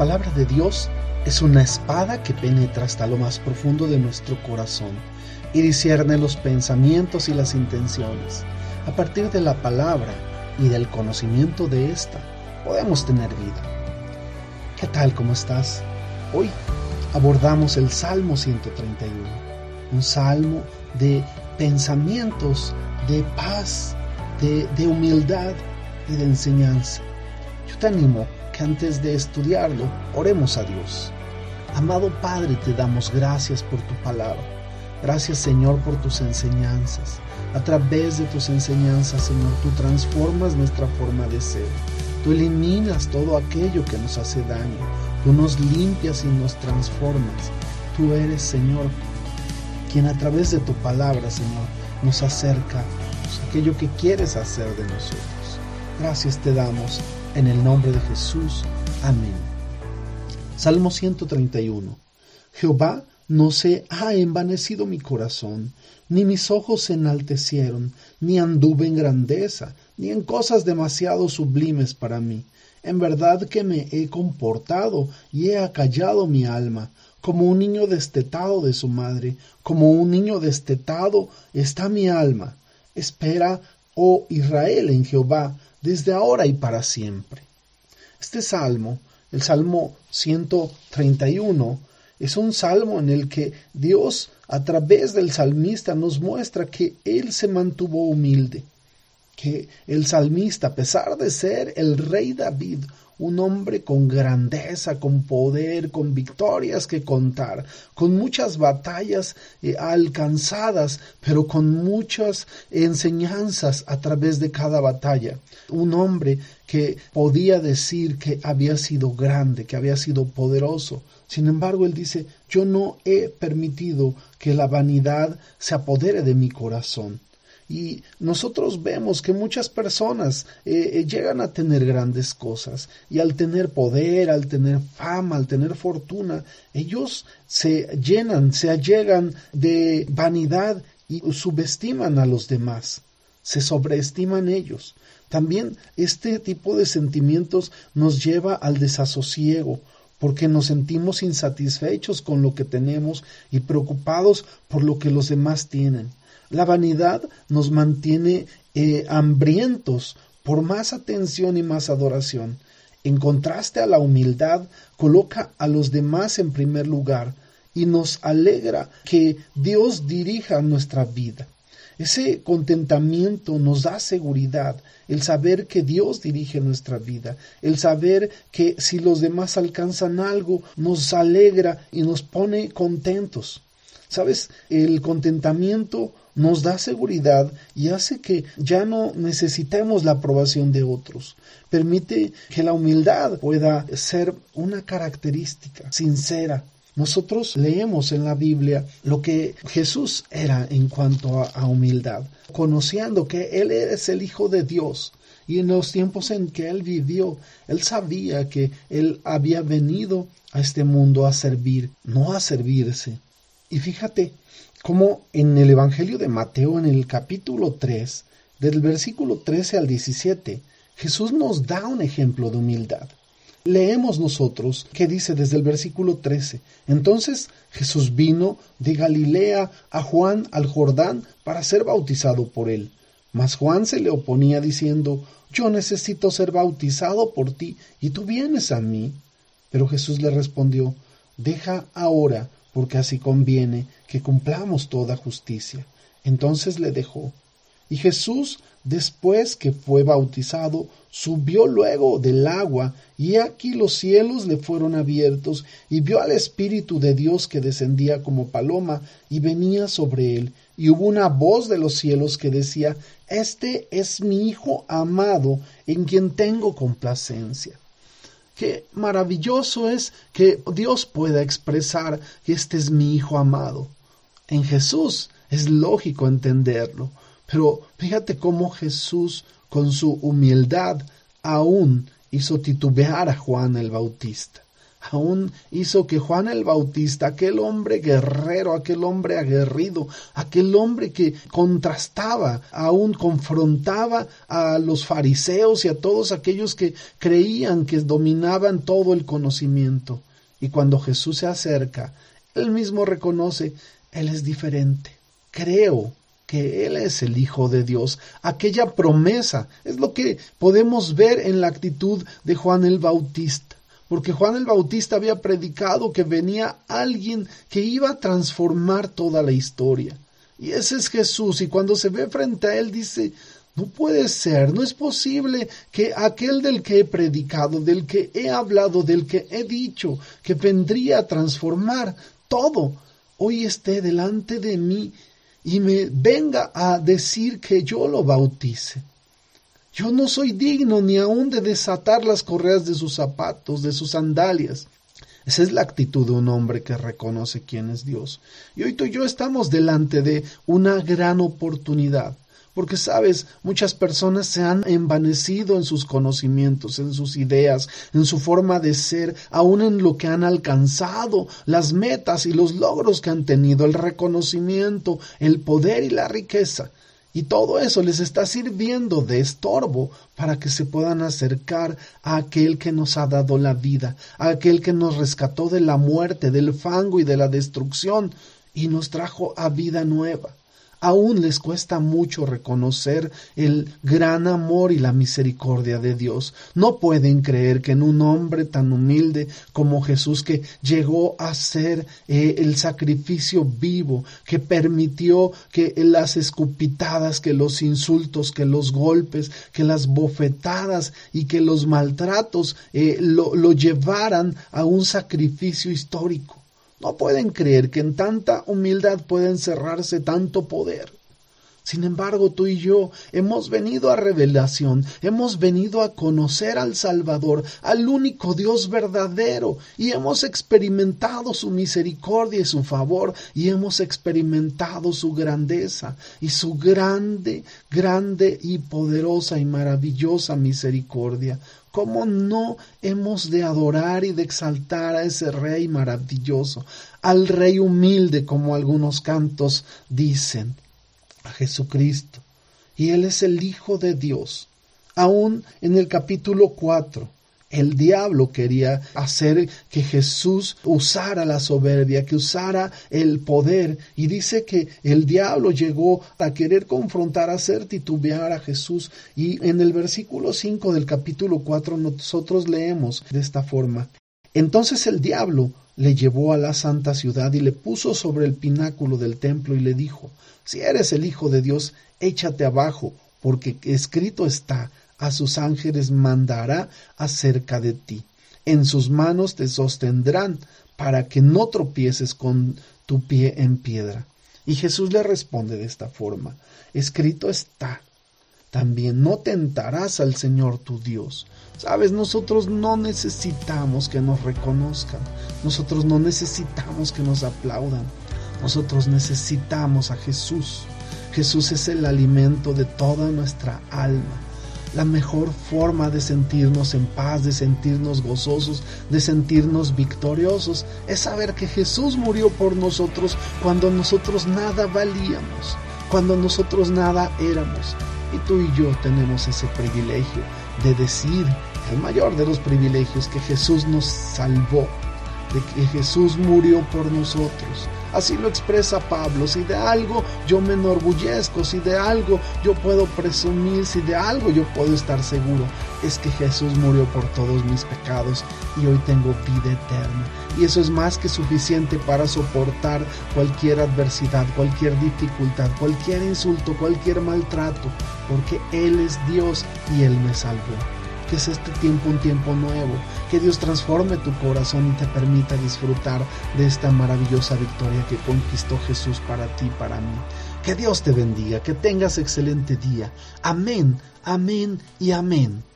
palabra de Dios es una espada que penetra hasta lo más profundo de nuestro corazón y discierne los pensamientos y las intenciones. A partir de la palabra y del conocimiento de ésta, podemos tener vida. ¿Qué tal? ¿Cómo estás? Hoy abordamos el Salmo 131, un salmo de pensamientos, de paz, de, de humildad y de enseñanza. Yo te animo antes de estudiarlo, oremos a Dios. Amado Padre, te damos gracias por tu palabra. Gracias Señor por tus enseñanzas. A través de tus enseñanzas, Señor, tú transformas nuestra forma de ser. Tú eliminas todo aquello que nos hace daño. Tú nos limpias y nos transformas. Tú eres, Señor, quien a través de tu palabra, Señor, nos acerca a aquello que quieres hacer de nosotros. Gracias te damos en el nombre de Jesús. Amén. Salmo 131. Jehová, no se ha envanecido mi corazón, ni mis ojos se enaltecieron, ni anduve en grandeza, ni en cosas demasiado sublimes para mí. En verdad que me he comportado y he acallado mi alma, como un niño destetado de su madre, como un niño destetado está mi alma. Espera, oh Israel, en Jehová, desde ahora y para siempre. Este salmo, el Salmo 131, es un salmo en el que Dios a través del salmista nos muestra que Él se mantuvo humilde, que el salmista, a pesar de ser el rey David, un hombre con grandeza, con poder, con victorias que contar, con muchas batallas eh, alcanzadas, pero con muchas enseñanzas a través de cada batalla. Un hombre que podía decir que había sido grande, que había sido poderoso. Sin embargo, él dice, yo no he permitido que la vanidad se apodere de mi corazón. Y nosotros vemos que muchas personas eh, eh, llegan a tener grandes cosas y al tener poder, al tener fama, al tener fortuna, ellos se llenan, se allegan de vanidad y subestiman a los demás, se sobreestiman ellos. También este tipo de sentimientos nos lleva al desasosiego, porque nos sentimos insatisfechos con lo que tenemos y preocupados por lo que los demás tienen. La vanidad nos mantiene eh, hambrientos por más atención y más adoración. En contraste a la humildad, coloca a los demás en primer lugar y nos alegra que Dios dirija nuestra vida. Ese contentamiento nos da seguridad, el saber que Dios dirige nuestra vida, el saber que si los demás alcanzan algo, nos alegra y nos pone contentos. Sabes, el contentamiento nos da seguridad y hace que ya no necesitemos la aprobación de otros. Permite que la humildad pueda ser una característica sincera. Nosotros leemos en la Biblia lo que Jesús era en cuanto a, humildad, conociendo que Él es el Hijo de Dios. Y en los tiempos en que Él vivió, Él sabía que Él había venido a este mundo a servir, no a servirse. Y fíjate, como en el Evangelio de Mateo, en el capítulo 3, del versículo 13 al 17, Jesús nos da un ejemplo de humildad. Leemos nosotros que dice desde el versículo 13, entonces Jesús vino de Galilea a Juan al Jordán para ser bautizado por él. Mas Juan se le oponía diciendo, yo necesito ser bautizado por ti y tú vienes a mí. Pero Jesús le respondió, deja ahora porque así conviene que cumplamos toda justicia. Entonces le dejó. Y Jesús, después que fue bautizado, subió luego del agua, y aquí los cielos le fueron abiertos, y vio al Espíritu de Dios que descendía como paloma y venía sobre él, y hubo una voz de los cielos que decía, Este es mi Hijo amado, en quien tengo complacencia. Qué maravilloso es que Dios pueda expresar este es mi Hijo amado. En Jesús es lógico entenderlo, pero fíjate cómo Jesús, con su humildad, aún hizo titubear a Juan el Bautista. aún hizo que Juan el Bautista, aquel hombre guerrero, aquel hombre aguerrido, aquel hombre que contrastaba, aún confrontaba a los fariseos y a todos aquellos que creían que dominaban todo el conocimiento. Y cuando Jesús se acerca, él mismo reconoce, Él es diferente. Creo que Él es el Hijo de Dios. Aquella promesa es lo que podemos ver en la actitud de Juan el Bautista porque Juan el Bautista había predicado que venía alguien que iba a transformar toda la historia. Y ese es Jesús, y cuando se ve frente a él dice, no puede ser, no es posible que aquel del que he predicado, del que he hablado, del que he dicho, que vendría a transformar todo, hoy esté delante de mí y me venga a decir que yo lo bautice. Yo no soy digno ni aun de desatar las correas de sus zapatos, de sus sandalias. Esa es la actitud de un hombre que reconoce quién es Dios. Y hoy tú y yo estamos delante de una gran oportunidad. Porque, sabes, muchas personas se han envanecido en sus conocimientos, en sus ideas, en su forma de ser, aun en lo que han alcanzado, las metas y los logros que han tenido, el reconocimiento, el poder y la riqueza. Y todo eso les está sirviendo de estorbo para que se puedan acercar a aquel que nos ha dado la vida, a aquel que nos rescató de la muerte, del fango y de la destrucción y nos trajo a vida nueva aún les cuesta mucho reconocer el gran amor y la misericordia de Dios. No pueden creer que en un hombre tan humilde como Jesús que llegó a ser eh, el sacrificio vivo, que permitió que las escupitadas, que los insultos, que los golpes, que las bofetadas y que los maltratos eh, lo llevaran a un sacrificio histórico. No pueden creer que en tanta humildad pueda encerrarse tanto poder. Sin embargo, tú y yo hemos venido a revelación, hemos venido a conocer al Salvador, al único Dios verdadero, y hemos experimentado su misericordia y su favor, y hemos experimentado su grandeza y su grande, grande y poderosa y maravillosa misericordia. ¿Cómo no hemos de adorar y de exaltar a ese Rey maravilloso, al Rey humilde, como algunos cantos dicen, a Jesucristo? Y Él es el Hijo de Dios. Aún en el capítulo 4, el diablo quería hacer que Jesús usara la soberbia, que usara el poder. Y dice que el diablo llegó a querer confrontar, a hacer titubear a Jesús. Y en el versículo 5 del capítulo 4 nosotros leemos de esta forma. Entonces el diablo le llevó a la santa ciudad y le puso sobre el pináculo del templo y le dijo, Si eres el Hijo de Dios, échate abajo, porque escrito está, a sus ángeles mandará acerca de ti. En sus manos te sostendrán para que no tropieces con tu pie en piedra. Y Jesús le responde de esta forma, escrito está, también no tentarás al Señor tu Dios. Sabes, nosotros no necesitamos que nos reconozcan, nosotros no necesitamos que nos aplaudan, nosotros necesitamos a Jesús. Jesús es el alimento de toda nuestra alma la mejor forma de sentirnos en paz, de sentirnos gozosos, de sentirnos victoriosos, es saber que Jesús murió por nosotros cuando nosotros nada valíamos, cuando nosotros nada éramos. Y tú y yo tenemos ese privilegio de decir, el mayor de los privilegios, que Jesús nos salvó, de que Jesús murió por nosotros, Así lo expresa Pablo. Si de algo yo me enorgullezco, si de algo yo puedo presumir, si de algo yo puedo estar seguro, es que Jesús murió por todos mis pecados y hoy tengo vida eterna. Y eso es más que suficiente para soportar cualquier adversidad, cualquier dificultad, cualquier insulto, cualquier maltrato, porque Él es Dios y Él me salvó que es este tiempo un tiempo nuevo, que Dios transforme tu corazón y te permita disfrutar de esta maravillosa victoria que conquistó Jesús para ti y para mí. Que Dios te bendiga, que tengas excelente día. Amén, amén y amén.